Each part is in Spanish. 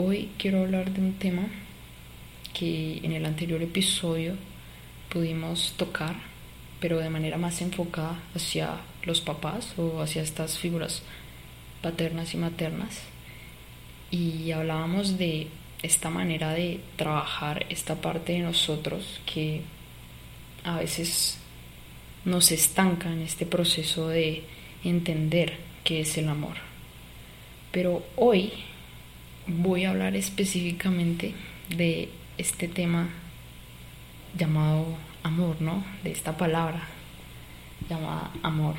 hoy quiero hablar de un tema que en el anterior episodio pudimos tocar, pero de manera más enfocada hacia los papás o hacia estas figuras paternas y maternas. Y hablábamos de esta manera de trabajar esta parte de nosotros que a veces nos estanca en este proceso de entender qué es el amor. Pero hoy voy a hablar específicamente de este tema llamado amor, ¿no? De esta palabra llamada amor.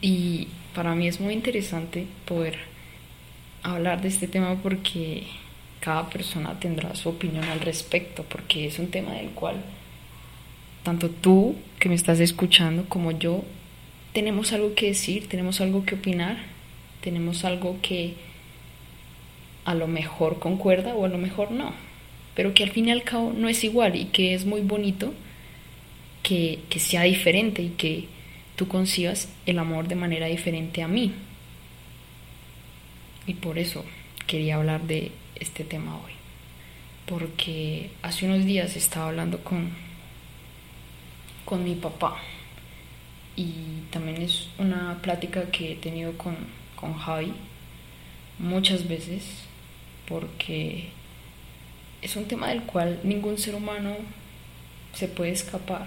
Y para mí es muy interesante poder hablar de este tema porque cada persona tendrá su opinión al respecto, porque es un tema del cual tanto tú que me estás escuchando como yo tenemos algo que decir, tenemos algo que opinar, tenemos algo que a lo mejor concuerda o a lo mejor no, pero que al fin y al cabo no es igual y que es muy bonito que, que sea diferente y que tú concibas el amor de manera diferente a mí. Y por eso quería hablar de este tema hoy. Porque hace unos días estaba hablando con, con mi papá y también es una plática que he tenido con, con Javi muchas veces porque es un tema del cual ningún ser humano se puede escapar.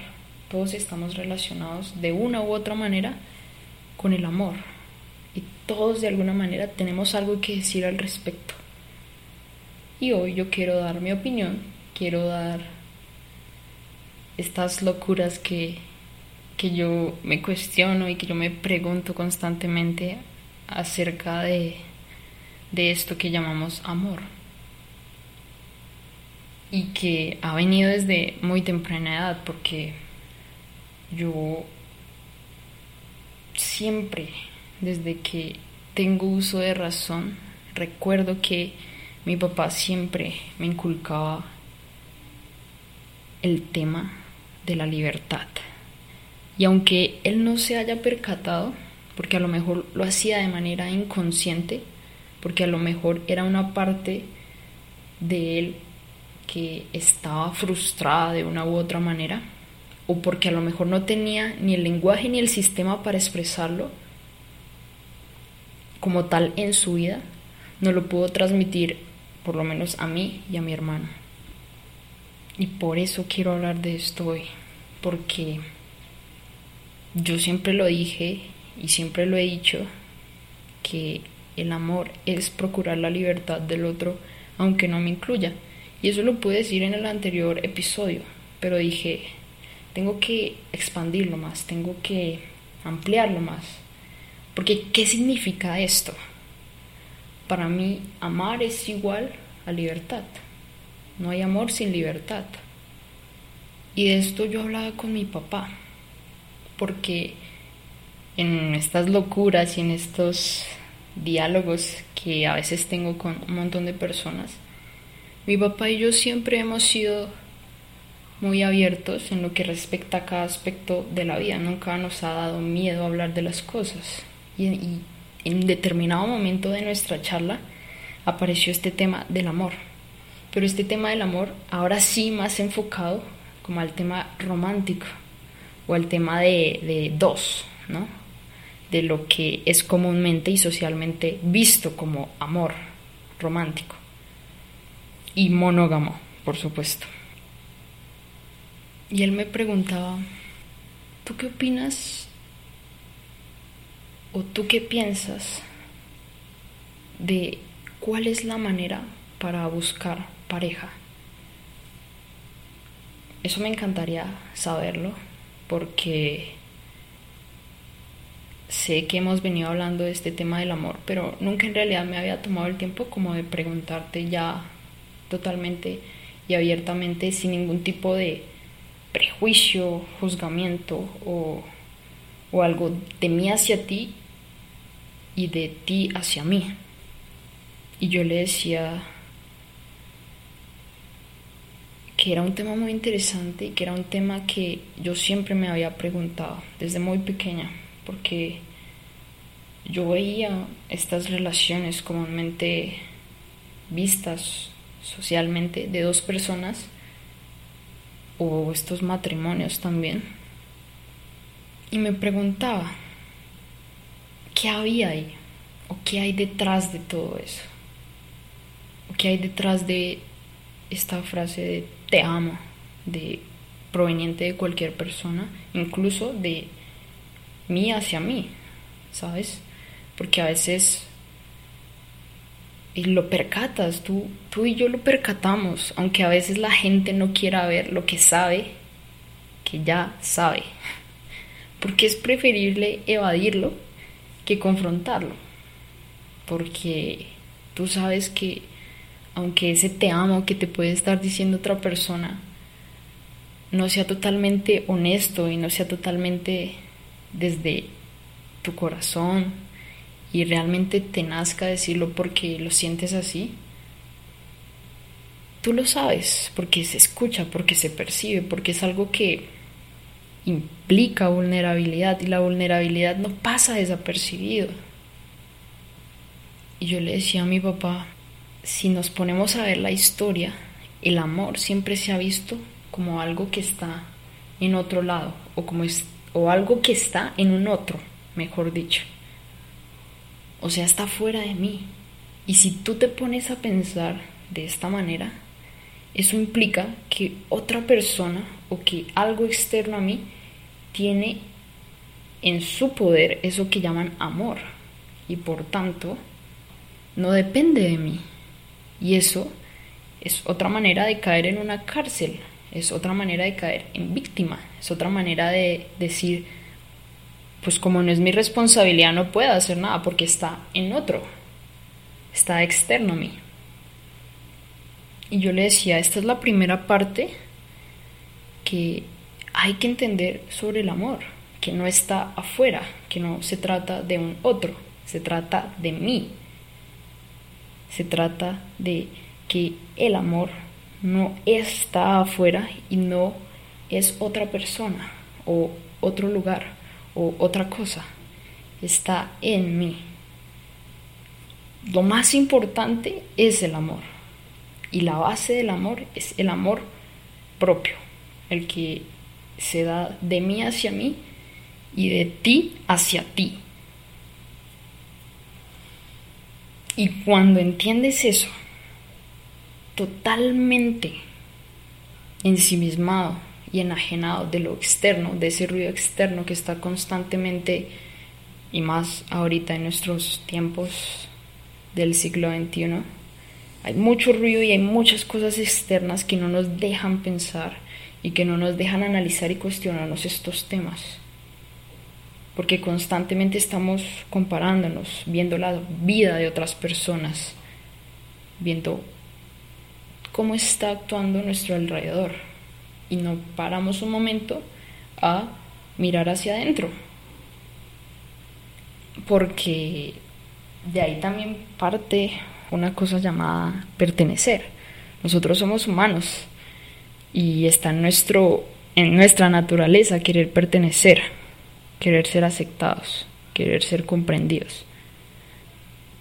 Todos estamos relacionados de una u otra manera con el amor y todos de alguna manera tenemos algo que decir al respecto. Y hoy yo quiero dar mi opinión, quiero dar estas locuras que, que yo me cuestiono y que yo me pregunto constantemente acerca de, de esto que llamamos amor. Y que ha venido desde muy temprana edad porque yo siempre desde que tengo uso de razón recuerdo que mi papá siempre me inculcaba el tema de la libertad. Y aunque él no se haya percatado porque a lo mejor lo hacía de manera inconsciente porque a lo mejor era una parte de él que estaba frustrada de una u otra manera, o porque a lo mejor no tenía ni el lenguaje ni el sistema para expresarlo como tal en su vida, no lo pudo transmitir por lo menos a mí y a mi hermano. Y por eso quiero hablar de esto hoy, porque yo siempre lo dije y siempre lo he dicho, que el amor es procurar la libertad del otro aunque no me incluya. Y eso lo pude decir en el anterior episodio, pero dije, tengo que expandirlo más, tengo que ampliarlo más. Porque, ¿qué significa esto? Para mí, amar es igual a libertad. No hay amor sin libertad. Y de esto yo hablaba con mi papá, porque en estas locuras y en estos diálogos que a veces tengo con un montón de personas, mi papá y yo siempre hemos sido muy abiertos en lo que respecta a cada aspecto de la vida. Nunca nos ha dado miedo hablar de las cosas. Y, y en determinado momento de nuestra charla apareció este tema del amor. Pero este tema del amor ahora sí más enfocado como al tema romántico o al tema de, de dos, ¿no? De lo que es comúnmente y socialmente visto como amor romántico y monógamo, por supuesto. Y él me preguntaba, ¿tú qué opinas o tú qué piensas de cuál es la manera para buscar pareja? Eso me encantaría saberlo porque sé que hemos venido hablando de este tema del amor, pero nunca en realidad me había tomado el tiempo como de preguntarte ya totalmente y abiertamente sin ningún tipo de prejuicio, juzgamiento o, o algo de mí hacia ti y de ti hacia mí. Y yo le decía que era un tema muy interesante y que era un tema que yo siempre me había preguntado desde muy pequeña porque yo veía estas relaciones comúnmente vistas socialmente de dos personas o estos matrimonios también. Y me preguntaba, ¿qué había ahí? ¿O qué hay detrás de todo eso? ¿O qué hay detrás de esta frase de te amo, de proveniente de cualquier persona, incluso de mí hacia mí, ¿sabes? Porque a veces lo percatas, tú, tú y yo lo percatamos, aunque a veces la gente no quiera ver lo que sabe, que ya sabe, porque es preferible evadirlo que confrontarlo, porque tú sabes que aunque ese te amo que te puede estar diciendo otra persona no sea totalmente honesto y no sea totalmente desde tu corazón y realmente te nazca decirlo porque lo sientes así, tú lo sabes, porque se escucha, porque se percibe, porque es algo que implica vulnerabilidad y la vulnerabilidad no pasa desapercibido. Y yo le decía a mi papá, si nos ponemos a ver la historia, el amor siempre se ha visto como algo que está en otro lado o como es, o algo que está en un otro, mejor dicho. O sea, está fuera de mí. Y si tú te pones a pensar de esta manera, eso implica que otra persona o que algo externo a mí tiene en su poder eso que llaman amor y por tanto no depende de mí. Y eso es otra manera de caer en una cárcel, es otra manera de caer en víctima, es otra manera de decir, pues como no es mi responsabilidad no puedo hacer nada porque está en otro, está externo a mí. Y yo le decía, esta es la primera parte que hay que entender sobre el amor, que no está afuera, que no se trata de un otro, se trata de mí, se trata de que el amor no está afuera y no es otra persona o otro lugar o otra cosa. Está en mí. Lo más importante es el amor. Y la base del amor es el amor propio, el que se da de mí hacia mí y de ti hacia ti. Y cuando entiendes eso, totalmente ensimismado y enajenado de lo externo, de ese ruido externo que está constantemente, y más ahorita en nuestros tiempos del siglo XXI, hay mucho ruido y hay muchas cosas externas que no nos dejan pensar y que no nos dejan analizar y cuestionarnos estos temas. Porque constantemente estamos comparándonos, viendo la vida de otras personas, viendo cómo está actuando nuestro alrededor y no paramos un momento a mirar hacia adentro, porque de ahí también parte una cosa llamada pertenecer. Nosotros somos humanos y está en, nuestro, en nuestra naturaleza querer pertenecer querer ser aceptados, querer ser comprendidos.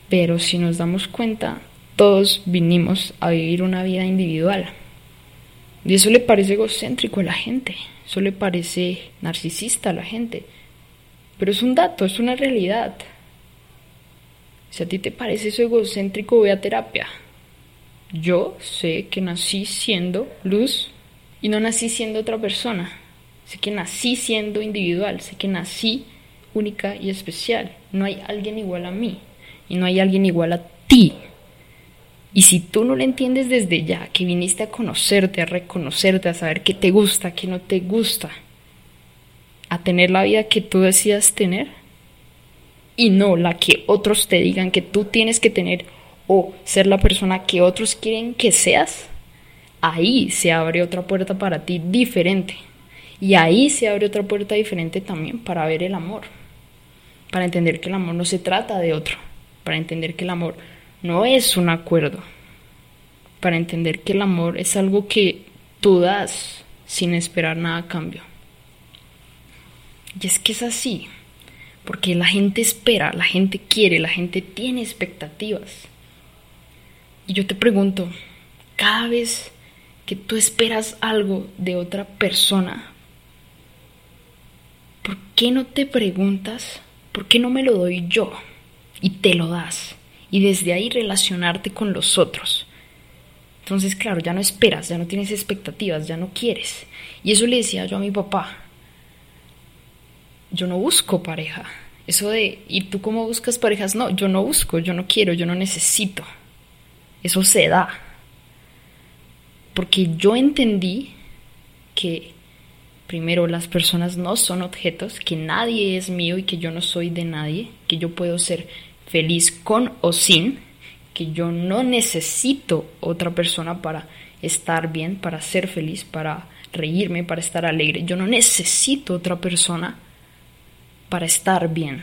Pero si nos damos cuenta, todos vinimos a vivir una vida individual. Y eso le parece egocéntrico a la gente, eso le parece narcisista a la gente. Pero es un dato, es una realidad. Si a ti te parece eso egocéntrico, ve a terapia. Yo sé que nací siendo luz y no nací siendo otra persona. Sé que nací siendo individual, sé que nací única y especial. No hay alguien igual a mí y no hay alguien igual a ti. Y si tú no lo entiendes desde ya, que viniste a conocerte, a reconocerte, a saber qué te gusta, qué no te gusta, a tener la vida que tú decidas tener y no la que otros te digan que tú tienes que tener o ser la persona que otros quieren que seas, ahí se abre otra puerta para ti diferente. Y ahí se abre otra puerta diferente también para ver el amor, para entender que el amor no se trata de otro, para entender que el amor no es un acuerdo, para entender que el amor es algo que tú das sin esperar nada a cambio. Y es que es así, porque la gente espera, la gente quiere, la gente tiene expectativas. Y yo te pregunto, cada vez que tú esperas algo de otra persona, ¿por qué no te preguntas, por qué no me lo doy yo? Y te lo das. Y desde ahí relacionarte con los otros. Entonces, claro, ya no esperas, ya no tienes expectativas, ya no quieres. Y eso le decía yo a mi papá. Yo no busco pareja. Eso de, ¿y tú cómo buscas parejas? No, yo no busco, yo no quiero, yo no necesito. Eso se da. Porque yo entendí que primero las personas no son objetos, que nadie es mío y que yo no soy de nadie, que yo puedo ser feliz con o sin, que yo no necesito otra persona para estar bien, para ser feliz, para reírme, para estar alegre. Yo no necesito otra persona para estar bien.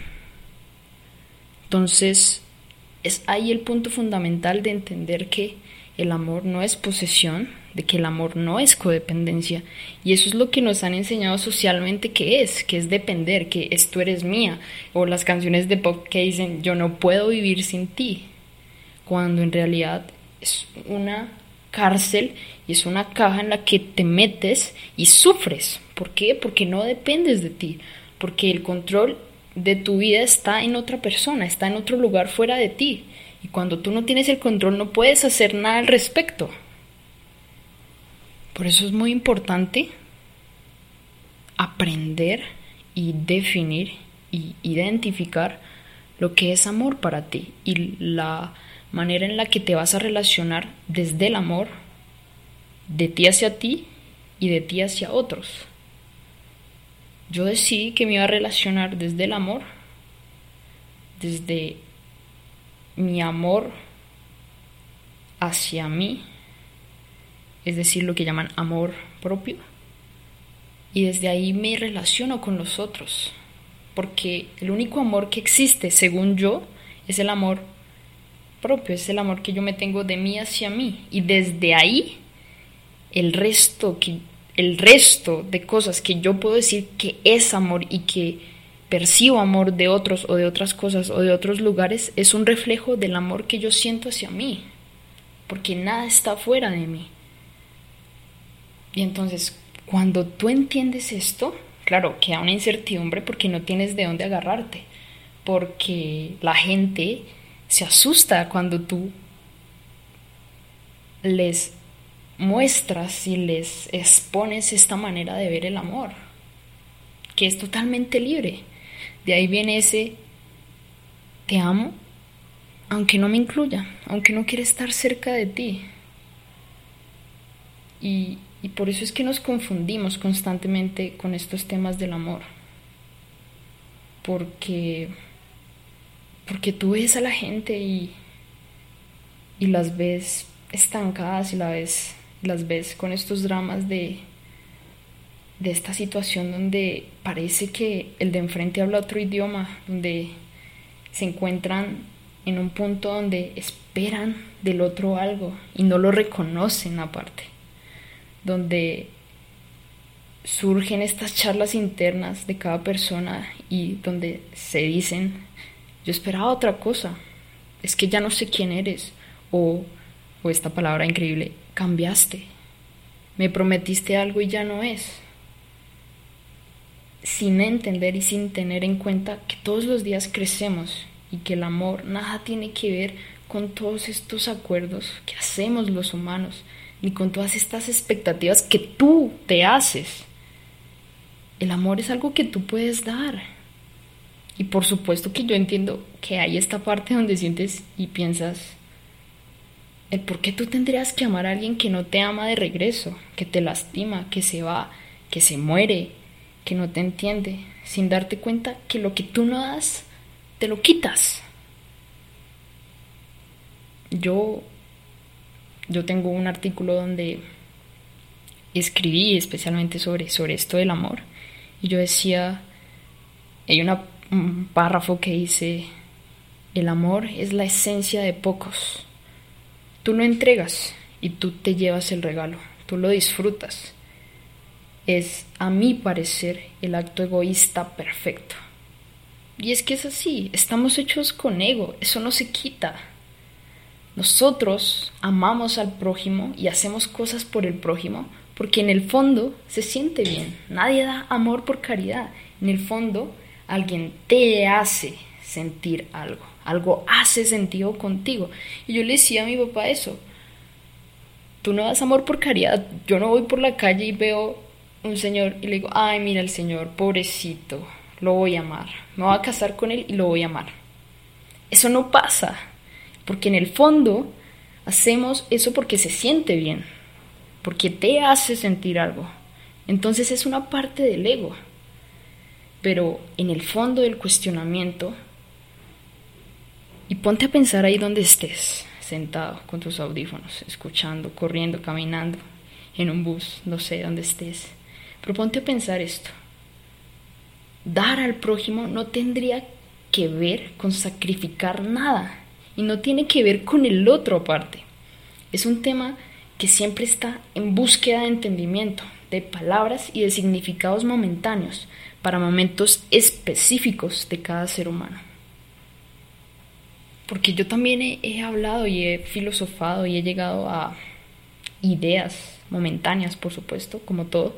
Entonces, es ahí el punto fundamental de entender que el amor no es posesión, de que el amor no es codependencia. Y eso es lo que nos han enseñado socialmente que es, que es depender, que es tú eres mía. O las canciones de pop que dicen yo no puedo vivir sin ti. Cuando en realidad es una cárcel y es una caja en la que te metes y sufres. ¿Por qué? Porque no dependes de ti. Porque el control de tu vida está en otra persona, está en otro lugar fuera de ti. Y cuando tú no tienes el control no puedes hacer nada al respecto. Por eso es muy importante aprender y definir y identificar lo que es amor para ti y la manera en la que te vas a relacionar desde el amor de ti hacia ti y de ti hacia otros. Yo decidí que me iba a relacionar desde el amor, desde mi amor hacia mí es decir, lo que llaman amor propio. Y desde ahí me relaciono con los otros, porque el único amor que existe, según yo, es el amor propio, es el amor que yo me tengo de mí hacia mí. Y desde ahí, el resto, que, el resto de cosas que yo puedo decir que es amor y que percibo amor de otros o de otras cosas o de otros lugares, es un reflejo del amor que yo siento hacia mí, porque nada está fuera de mí. Y entonces, cuando tú entiendes esto, claro, queda una incertidumbre porque no tienes de dónde agarrarte, porque la gente se asusta cuando tú les muestras y les expones esta manera de ver el amor, que es totalmente libre. De ahí viene ese te amo, aunque no me incluya, aunque no quiera estar cerca de ti. Y, y por eso es que nos confundimos constantemente con estos temas del amor. Porque, porque tú ves a la gente y, y las ves estancadas y la ves, las ves con estos dramas de, de esta situación donde parece que el de enfrente habla otro idioma, donde se encuentran en un punto donde esperan del otro algo y no lo reconocen aparte donde surgen estas charlas internas de cada persona y donde se dicen, yo esperaba otra cosa, es que ya no sé quién eres, o, o esta palabra increíble, cambiaste, me prometiste algo y ya no es, sin entender y sin tener en cuenta que todos los días crecemos y que el amor nada tiene que ver con todos estos acuerdos que hacemos los humanos, ni con todas estas expectativas que tú te haces. El amor es algo que tú puedes dar. Y por supuesto que yo entiendo que hay esta parte donde sientes y piensas, el por qué tú tendrías que amar a alguien que no te ama de regreso, que te lastima, que se va, que se muere, que no te entiende, sin darte cuenta que lo que tú no das, te lo quitas. Yo yo tengo un artículo donde escribí especialmente sobre, sobre esto del amor y yo decía, hay un párrafo que dice, el amor es la esencia de pocos. Tú lo entregas y tú te llevas el regalo, tú lo disfrutas. Es, a mi parecer, el acto egoísta perfecto. Y es que es así, estamos hechos con ego, eso no se quita Nosotros amamos al prójimo y hacemos cosas por el prójimo porque en el fondo se siente bien. Nadie da amor por caridad. En el fondo alguien te hace sentir algo. Algo hace sentido contigo. Y yo le decía a mi papá eso. Tú no das amor por caridad. Yo no voy por la calle y veo un señor y le digo, ay, mira el señor, pobrecito, lo voy a amar. Me voy a casar con él y lo voy a amar. Eso no pasa. Porque en el fondo hacemos eso porque se siente bien. Porque te hace sentir algo. Entonces es una parte del ego. Pero en el fondo del cuestionamiento y ponte a pensar ahí donde estés, sentado con tus audífonos, escuchando, corriendo, caminando, en un bus, no sé dónde estés. Pero ponte a pensar esto. Dar al prójimo no tendría que ver con sacrificar nada y no tiene que ver con el otro aparte. Es un tema que siempre está en búsqueda de entendimiento, de palabras y de significados momentáneos para momentos específicos de cada ser humano porque yo también he, hablado y he filosofado y he llegado a ideas momentáneas, por supuesto, como todo,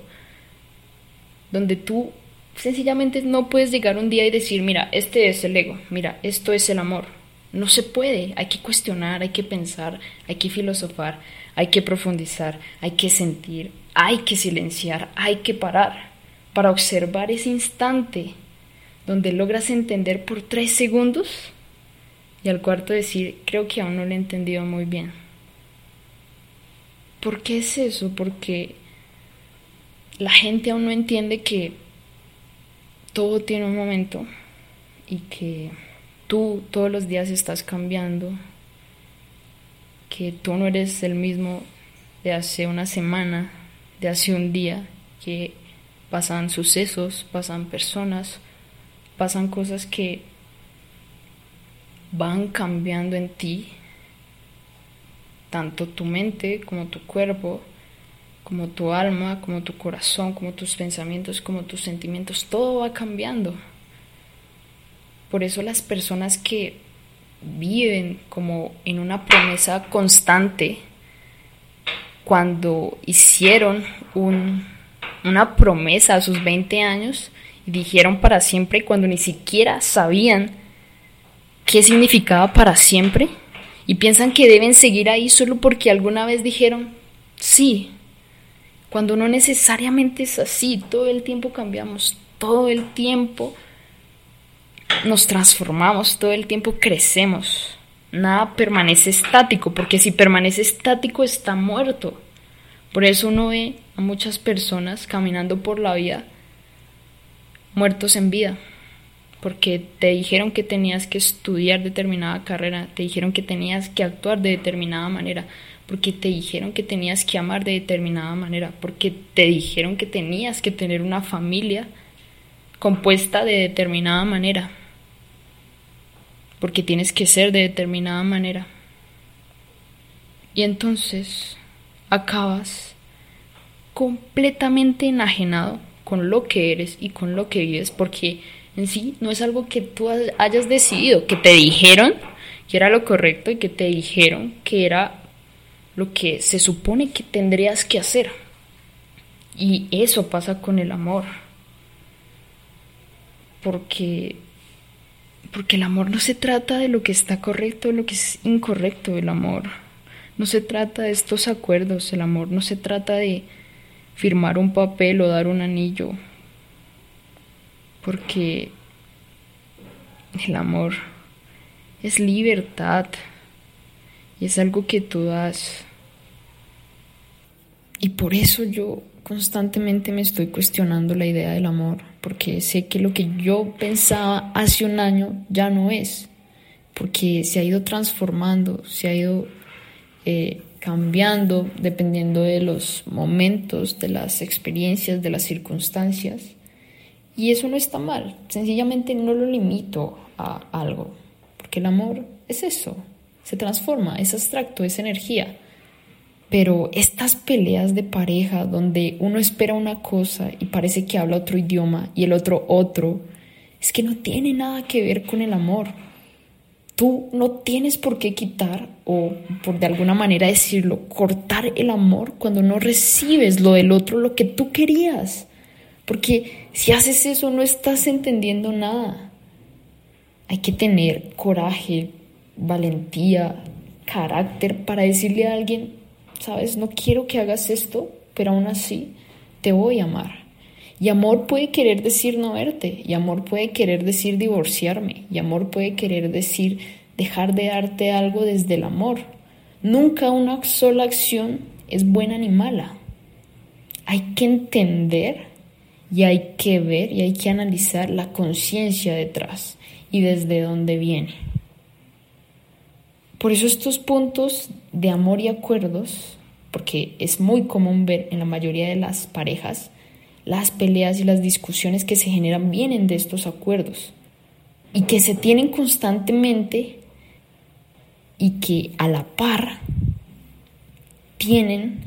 donde tú sencillamente no puedes llegar un día y decir, mira, este es el ego, mira, esto es el amor. No se puede, hay que cuestionar, hay que pensar, hay que filosofar, hay que profundizar, hay que sentir, hay que silenciar, hay que parar para observar ese instante donde logras entender por tres segundos y al cuarto decir, creo que aún no lo he entendido muy bien. ¿Por qué es eso? Porque la gente aún no entiende que todo tiene un momento y que tú todos los días estás cambiando, que tú no eres el mismo de hace una semana, de hace un día, que pasan sucesos, pasan personas, pasan cosas que van cambiando en ti, tanto tu mente como tu cuerpo, como tu alma, como tu corazón, como tus pensamientos, como tus sentimientos, todo va cambiando. Por eso las personas que viven como en una promesa constante, cuando hicieron una promesa a sus 20 años y dijeron para siempre cuando ni siquiera sabían qué significaba para siempre y piensan que deben seguir ahí solo porque alguna vez dijeron sí, cuando no necesariamente es así, todo el tiempo cambiamos, todo el tiempo nos transformamos, todo el tiempo crecemos, nada permanece estático, porque si permanece estático está muerto. Por eso uno ve a muchas personas caminando por la vida muertos en vida porque te dijeron que tenías que estudiar determinada carrera, te dijeron que tenías que actuar de determinada manera, porque te dijeron que tenías que amar de determinada manera, porque te dijeron que tenías que tener una familia compuesta de determinada manera, porque tienes que ser de determinada manera. Y entonces acabas completamente enajenado con lo que eres y con lo que vives, porque en sí no es algo que tú hayas decidido, que te dijeron que era lo correcto y que te dijeron que era lo que se supone que tendrías que hacer. Y eso pasa con el amor. Porque porque el amor no se trata de lo que está correcto o lo que es incorrecto, el amor no se trata de estos acuerdos, el amor no se trata de firmar un papel o dar un anillo porque el amor es libertad es algo que tú das. Y por eso yo constantemente me estoy cuestionando la idea del amor, porque sé que lo que yo pensaba hace un año ya no es, porque se ha ido transformando, se ha ido eh, cambiando dependiendo de los momentos, de las experiencias, de las circunstancias. Y eso no está mal, sencillamente no lo limito a algo, porque el amor es eso, se transforma, es abstracto, es energía. Pero estas peleas de pareja donde uno espera una cosa y parece que habla otro idioma y el otro otro, es que no tiene nada que ver con el amor. tú no tienes por qué quitar o por de alguna manera decirlo, cortar el amor cuando no recibes lo del otro, lo que tú querías. Porque si haces eso no estás entendiendo nada. Hay que tener coraje, valentía, carácter para decirle a alguien, sabes, no quiero que hagas esto, pero aún así te voy a amar. Y amor puede querer decir no verte, y amor puede querer decir divorciarme, y amor puede querer decir dejar de darte algo desde el amor. Nunca una sola acción es buena ni mala. Hay que entender y hay que ver y hay que analizar la conciencia detrás y desde dónde viene. Por eso estos puntos de amor y acuerdos, porque es muy común ver en la mayoría de las parejas, las peleas y las discusiones que se generan vienen de estos acuerdos y que se tienen constantemente y que a la par tienen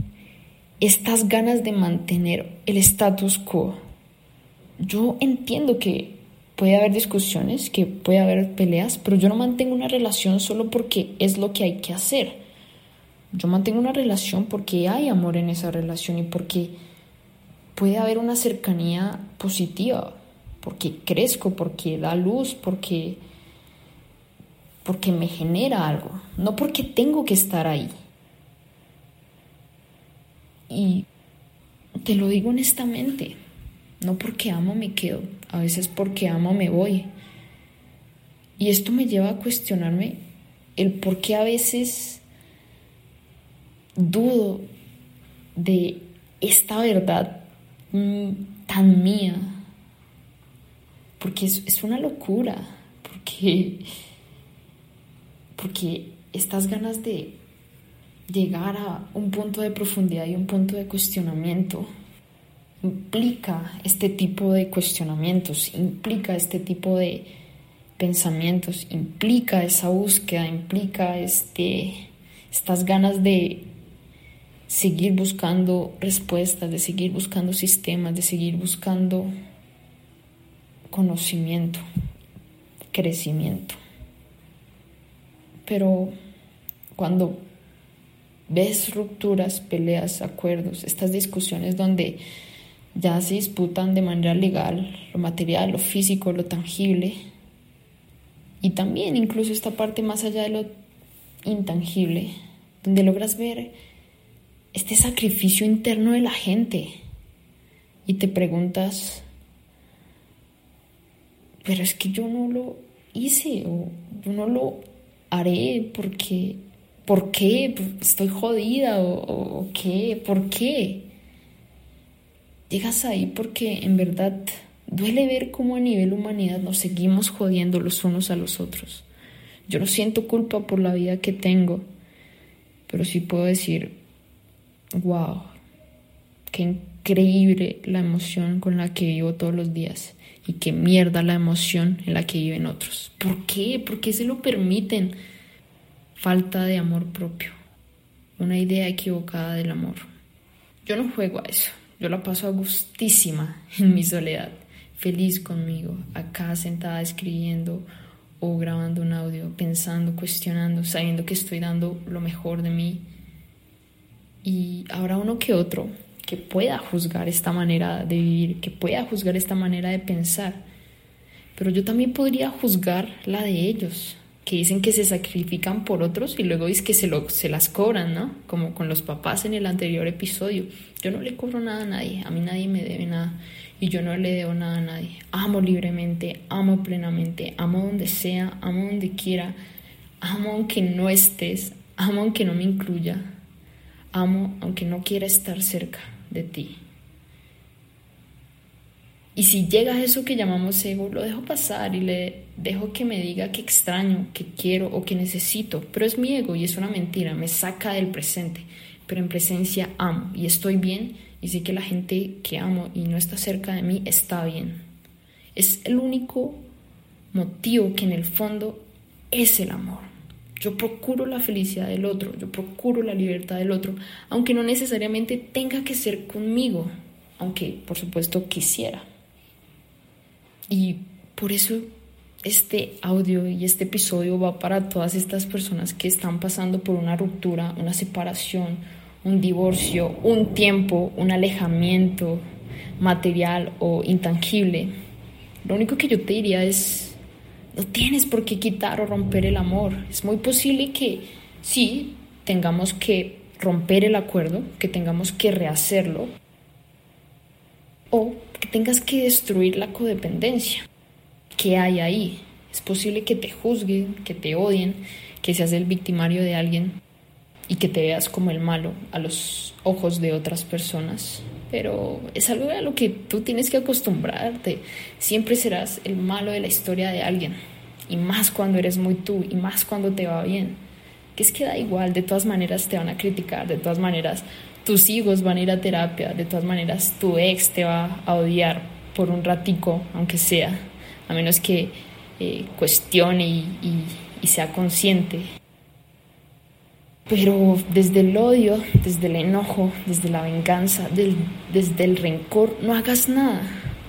estas ganas de mantener el status quo. Yo entiendo que puede haber discusiones, que puede haber peleas, pero yo no mantengo una relación solo porque es lo que hay que hacer. Yo mantengo una relación porque hay amor en esa relación y porque puede haber una cercanía positiva, porque crezco, porque da luz, porque porque me genera algo, no porque tengo que estar ahí. Y te lo digo honestamente, no porque amo me quedo, a veces porque amo me voy. Y esto me lleva a cuestionarme el por qué a veces dudo de esta verdad mm, tan mía. Porque es, es una locura, porque, porque estas ganas de llegar a un punto de profundidad y un punto de cuestionamiento implica este tipo de cuestionamientos, implica este tipo de pensamientos, implica esa búsqueda, implica este, estas ganas de seguir buscando respuestas, de seguir buscando sistemas, de seguir buscando conocimiento, crecimiento. Pero cuando ves rupturas, peleas, acuerdos, estas discusiones donde ya se disputan de manera legal lo material, lo físico, lo tangible y también incluso esta parte más allá de lo intangible, donde logras ver este sacrificio interno de la gente y te preguntas, pero es que yo no lo hice o yo no lo haré porque, ¿por qué? ¿Estoy jodida o, o qué? ¿Por qué? Llegas ahí porque en verdad duele ver cómo a nivel humanidad nos seguimos jodiendo los unos a los otros. Yo no siento culpa por la vida que tengo, pero sí puedo decir, wow, qué increíble la emoción con la que vivo todos los días y qué mierda la emoción en la que viven otros. ¿Por qué? ¿Por qué se lo permiten? Falta de amor propio, una idea equivocada del amor. Yo no juego a eso. Yo la paso a gustísima en mi soledad, feliz conmigo, acá sentada escribiendo o grabando un audio, pensando, cuestionando, sabiendo que estoy dando lo mejor de mí. Y habrá uno que otro que pueda juzgar esta manera de vivir, que pueda juzgar esta manera de pensar. Pero yo también podría juzgar la de ellos, que dicen que se sacrifican por otros y luego es que se, lo, se las cobran, ¿no? Como con los papás en el anterior episodio. Yo no le cobro nada a nadie, a mí nadie me debe nada y yo no le debo nada a nadie. Amo libremente, amo plenamente, amo donde sea, amo donde quiera, amo aunque no estés, amo aunque no me incluya, amo aunque no quiera estar cerca de ti. Y si llega eso que llamamos ego, lo dejo pasar y le dejo que me diga que extraño, que quiero o que necesito. Pero es mi ego y es una mentira, me saca del presente. Pero en presencia amo y estoy bien y sé que la gente que amo y no está cerca de mí está bien. Es el único motivo que en el fondo es el amor. Yo procuro la felicidad del otro, yo procuro la libertad del otro, aunque no necesariamente tenga que ser conmigo, aunque por supuesto quisiera. Y por eso este audio y este episodio va para todas estas personas que están pasando por una ruptura, una separación, un divorcio, un tiempo, un alejamiento material o intangible. Lo único que yo te diría es, no tienes por qué quitar o romper el amor. Es muy posible que sí tengamos que romper el acuerdo, que tengamos que rehacerlo o que tengas que destruir la codependencia. ¿Qué hay ahí? Es posible que te juzguen, que te odien, que seas el victimario de alguien y que te veas como el malo a los ojos de otras personas. Pero es algo a lo que tú tienes que acostumbrarte. Siempre serás el malo de la historia de alguien. Y más cuando eres muy tú, y más cuando te va bien. Que es que da igual, de todas maneras te van a criticar, de todas maneras tus hijos van a ir a terapia, de todas maneras tu ex te va a odiar por un ratico, aunque sea, a menos que eh, cuestione y, y sea consciente. Pero desde el odio, desde el enojo, desde la venganza, desde el rencor, no hagas nada.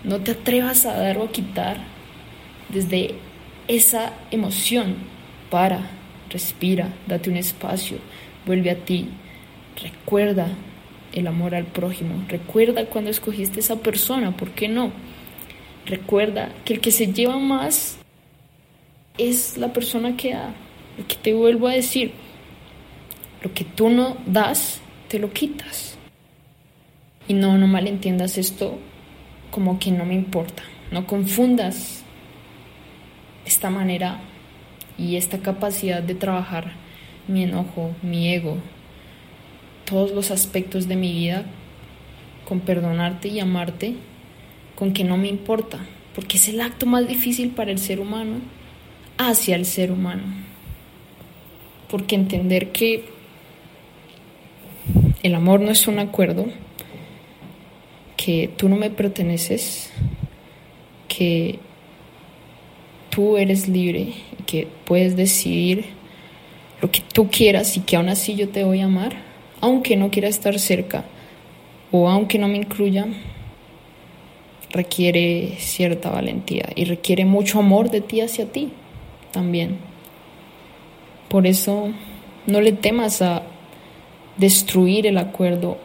No te atrevas a dar o a quitar. Desde esa emoción, para, respira, date un espacio, vuelve a ti. Recuerda el amor al prójimo. Recuerda cuando escogiste esa persona, ¿por qué no? Recuerda que el que se lleva más es la persona que da. El que te vuelvo a decir, lo que tú no das, te lo quitas. Y no, no malentiendas esto como que no me importa. No confundas esta manera y esta capacidad de trabajar mi enojo, mi ego, todos los aspectos de mi vida con perdonarte y amarte, con que no me importa, porque es el acto más difícil para el ser humano hacia el ser humano. Porque entender que el amor no es un acuerdo, que tú no me perteneces, que tú eres libre y que puedes decidir lo que tú quieras y que aún así yo te voy a amar, aunque no quiera estar cerca o aunque no me incluya, requiere cierta valentía y requiere mucho amor de ti hacia ti también. Por eso no le temas a destruir el acuerdo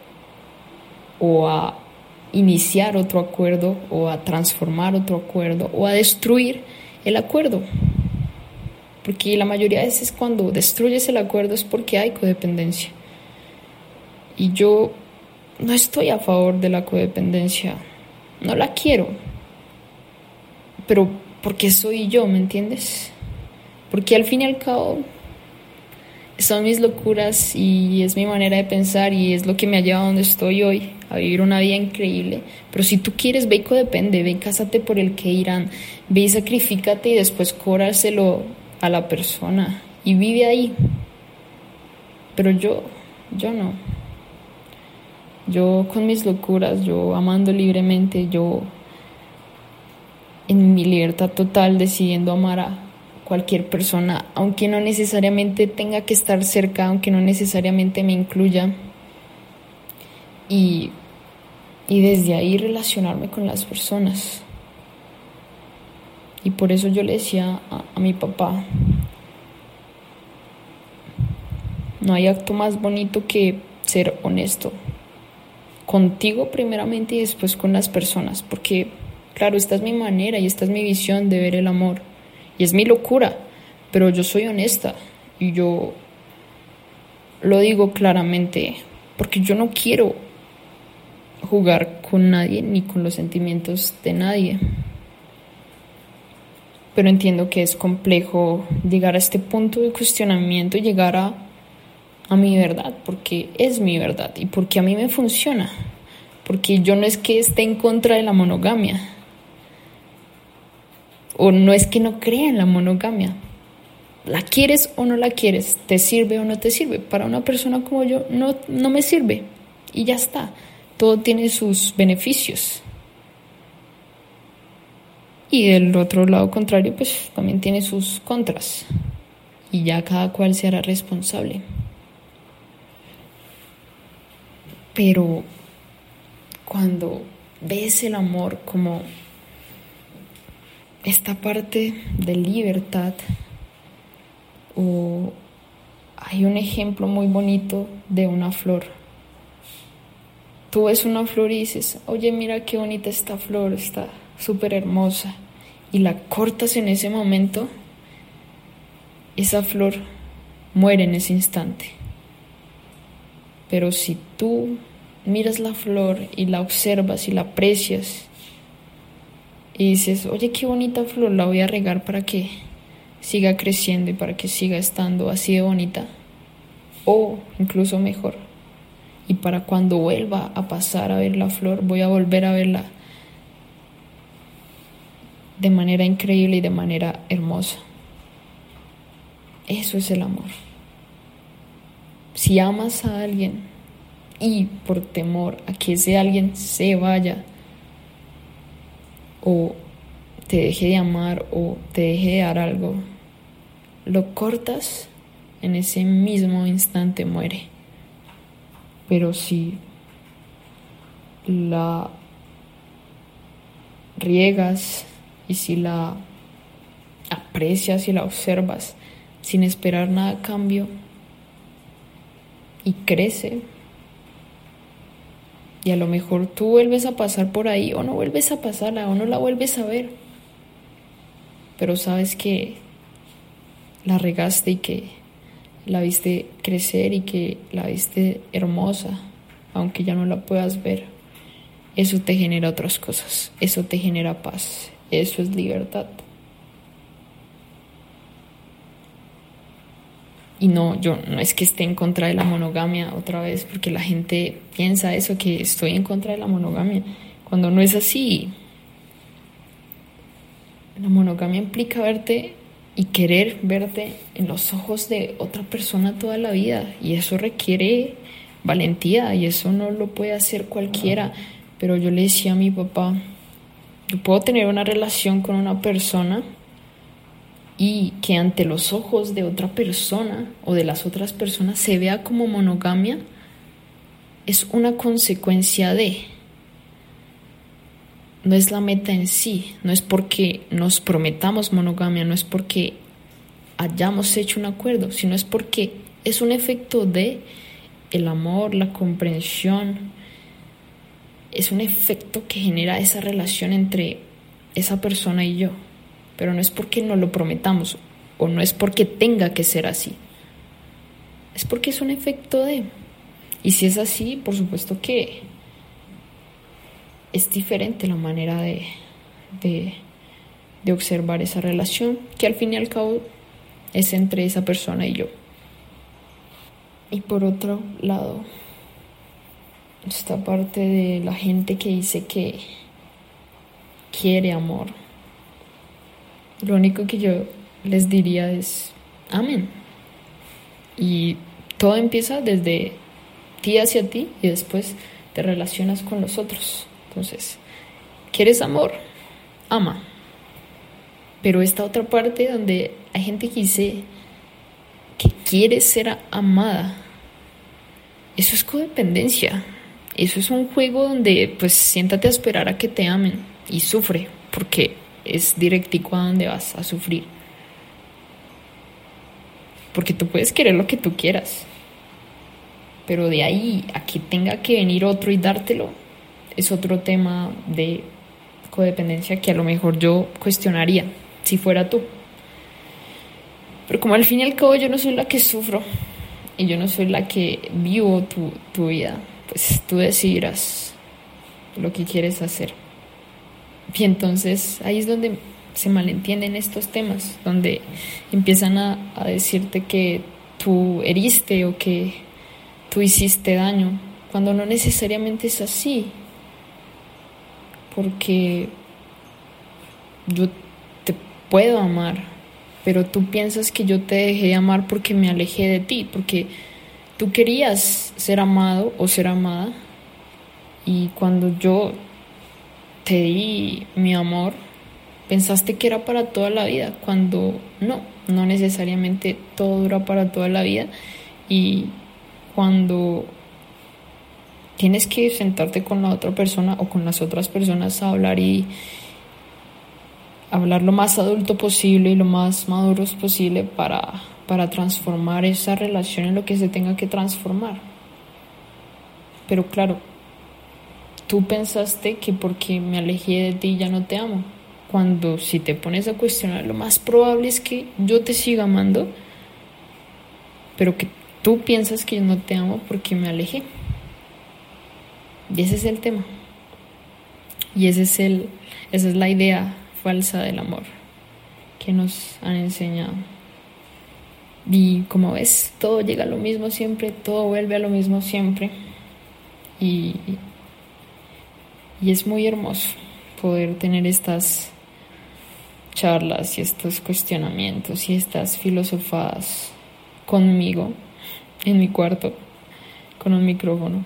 o a iniciar otro acuerdo o a transformar otro acuerdo o a destruir el acuerdo. Porque la mayoría de veces cuando destruyes el acuerdo es porque hay codependencia. Y yo no estoy a favor de la codependencia. No la quiero. Pero porque soy yo, ¿me entiendes? Porque al fin y al cabo son mis locuras y es mi manera de pensar y es lo que me ha llevado a donde estoy hoy, a vivir una vida increíble. Pero si tú quieres, ve y depende, ve y cásate por el que irán, ve y sacrifícate y después cóbraselo a la persona y vive ahí. Pero yo, yo no. Yo con mis locuras, yo amando libremente, yo en mi libertad total decidiendo amar a cualquier persona, aunque no necesariamente tenga que estar cerca, aunque no necesariamente me incluya. Y, desde ahí relacionarme con las personas. Y por eso yo le decía a, a mi papá, no hay acto más bonito que ser honesto contigo primeramente y después con las personas, porque claro, esta es mi manera y esta es mi visión de ver el amor. Y es mi locura, pero yo soy honesta y yo lo digo claramente porque yo no quiero jugar con nadie ni con los sentimientos de nadie. Pero entiendo que es complejo llegar a este punto de cuestionamiento llegar a, a mi verdad, porque es mi verdad y porque a mí me funciona. Porque yo no es que esté en contra de la monogamia, o no es que no crea en la monogamia. ¿La quieres o no la quieres? ¿Te sirve o no te sirve? Para una persona como yo no, no me sirve. Y ya está. Todo tiene sus beneficios. Y del otro lado contrario, pues también tiene sus contras. Y ya cada cual se hará responsable. Pero cuando ves el amor como esta parte de libertad o hay un ejemplo muy bonito de una flor. Tú ves una flor y dices, oye, mira qué bonita esta flor, está súper hermosa. Y la cortas en ese momento, esa flor muere en ese instante. Pero si tú miras la flor y la observas y la aprecias y dices, oye, qué bonita flor, la voy a regar para que siga creciendo y para que siga estando así de bonita o incluso mejor. Y para cuando vuelva a pasar a ver la flor, voy a volver a verla de manera increíble y de manera hermosa. Eso es el amor. Si amas a alguien y por temor a que ese alguien se vaya o te deje de amar o te deje de dar algo, lo cortas, en ese mismo instante muere. Pero si la riegas y si la aprecias y la observas sin esperar nada a cambio y crece y a lo mejor tú vuelves a pasar por ahí o no vuelves a pasarla o no la vuelves a ver pero sabes que la regaste y que la viste crecer y que la viste hermosa, aunque ya no la puedas ver. Eso te genera otras cosas, eso te genera paz, eso es libertad. Y no, yo no es que esté en contra de la monogamia otra vez, porque la gente piensa eso, que estoy en contra de la monogamia, cuando no es así. La monogamia implica verte y querer verte en los ojos de otra persona toda la vida. Y eso requiere valentía y eso no lo puede hacer cualquiera. Pero yo le decía a mi papá, yo puedo tener una relación con una persona y que ante los ojos de otra persona o de las otras personas se vea como monogamia, es una consecuencia de. No es la meta en sí, no es porque nos prometamos monogamia, no es porque hayamos hecho un acuerdo, sino es porque es un efecto de el amor, la comprensión, es un efecto que genera esa relación entre esa persona y yo, pero no es porque no lo prometamos o no es porque tenga que ser así, es porque es un efecto de... Y si es así, por supuesto que es diferente la manera de, de, observar esa relación, que al fin y al cabo es entre esa persona y yo. Y por otro lado, esta parte de la gente que dice que quiere amor. Lo único que yo les diría es, amén. Y todo empieza desde ti hacia ti y después te relacionas con los otros. Entonces, ¿quieres amor? Ama. Pero esta otra parte donde hay gente que dice que quiere ser amada, eso es codependencia. Eso es un juego donde pues siéntate a esperar a que te amen y sufre, porque es directico a donde vas a sufrir. Porque tú puedes querer lo que tú quieras, pero de ahí a que tenga que venir otro y dártelo, es otro tema de codependencia que a lo mejor yo cuestionaría si fuera tú. Pero como al fin y al cabo yo no soy la que sufro y yo no soy la que vivo tu, tu vida, pues tú decidirás lo que quieres hacer. Y entonces ahí es donde se malentienden estos temas, donde empiezan a, a decirte que tú heriste o que tú hiciste daño, cuando no necesariamente es así. Porque yo te puedo amar, pero tú piensas que yo te dejé de amar porque me alejé de ti, porque tú querías ser amado o ser amada y cuando yo te di mi amor, pensaste que era para toda la vida, cuando no, no necesariamente todo dura para toda la vida y cuando tienes que sentarte con la otra persona o con las otras personas a hablar y, hablar lo más adulto posible y lo más maduros posible para, para transformar esa relación en lo que se tenga que transformar. Pero claro, tú pensaste que porque me alejé de ti ya no te amo. Cuando si te pones a cuestionar, lo más probable es que yo te siga amando, pero que tú piensas que yo no te amo porque me alejé. Y ese es el tema. Y ese es el, esa es la idea falsa del amor que nos han enseñado. Y como ves, todo llega a lo mismo siempre, todo vuelve a lo mismo siempre. Y, y es muy hermoso poder tener estas charlas y estos cuestionamientos y estas filosofadas conmigo en mi cuarto con un micrófono.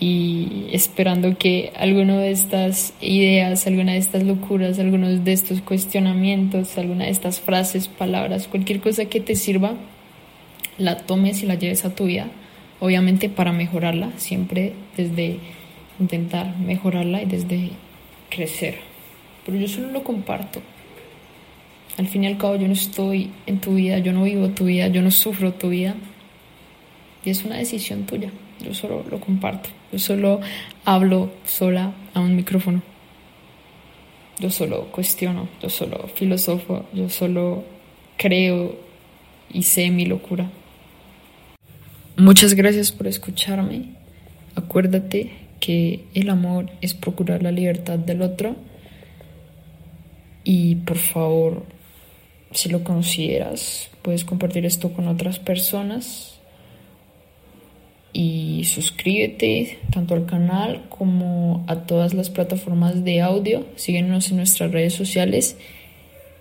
Y esperando que alguna de estas ideas, alguna de estas locuras, algunos de estos cuestionamientos, alguna de estas frases, palabras, cualquier cosa que te sirva, la tomes y la lleves a tu vida, obviamente para mejorarla, siempre desde intentar mejorarla y desde crecer. Pero yo solo lo comparto. Al fin y al cabo yo no estoy en tu vida, yo no vivo tu vida, yo no sufro tu vida. Y es una decisión tuya. Yo solo lo comparto. Yo solo hablo sola a un micrófono. Yo solo cuestiono, yo solo filosofo, yo solo creo y sé mi locura. Muchas gracias por escucharme. Acuérdate que el amor es procurar la libertad del otro. Y por favor, si lo consideras, puedes compartir esto con otras personas y suscríbete tanto al canal como a todas las plataformas de audio. Síguenos en nuestras redes sociales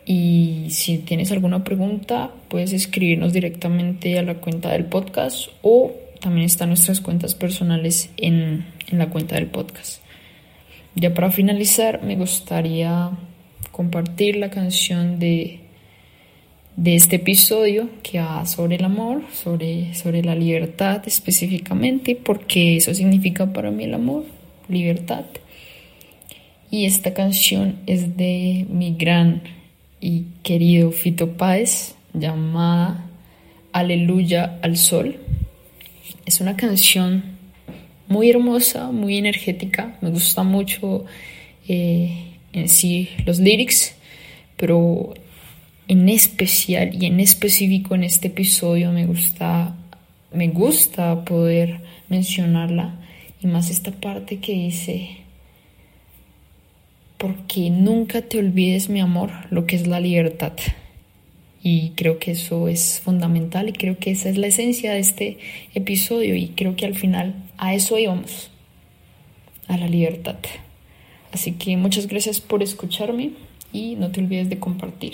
y si tienes alguna pregunta puedes escribirnos directamente a la cuenta del podcast o también están nuestras cuentas personales en, en la cuenta del podcast. Ya para finalizar me gustaría compartir la canción de de este episodio que va sobre el amor, sobre, sobre la libertad específicamente, porque eso significa para mí el amor, libertad. Y esta canción es de mi gran y querido Fito Páez, llamada Aleluya al Sol. Es una canción muy hermosa, muy energética, me gusta mucho eh, en sí los lyrics, pero en especial y en específico en este episodio me gusta, me gusta poder mencionarla y más esta parte que dice, porque nunca te olvides mi amor lo que es la libertad. Y creo que eso es fundamental y creo que esa es la esencia de este episodio y creo que al final a eso íbamos, a la libertad. Así que muchas gracias por escucharme y no te olvides de compartir.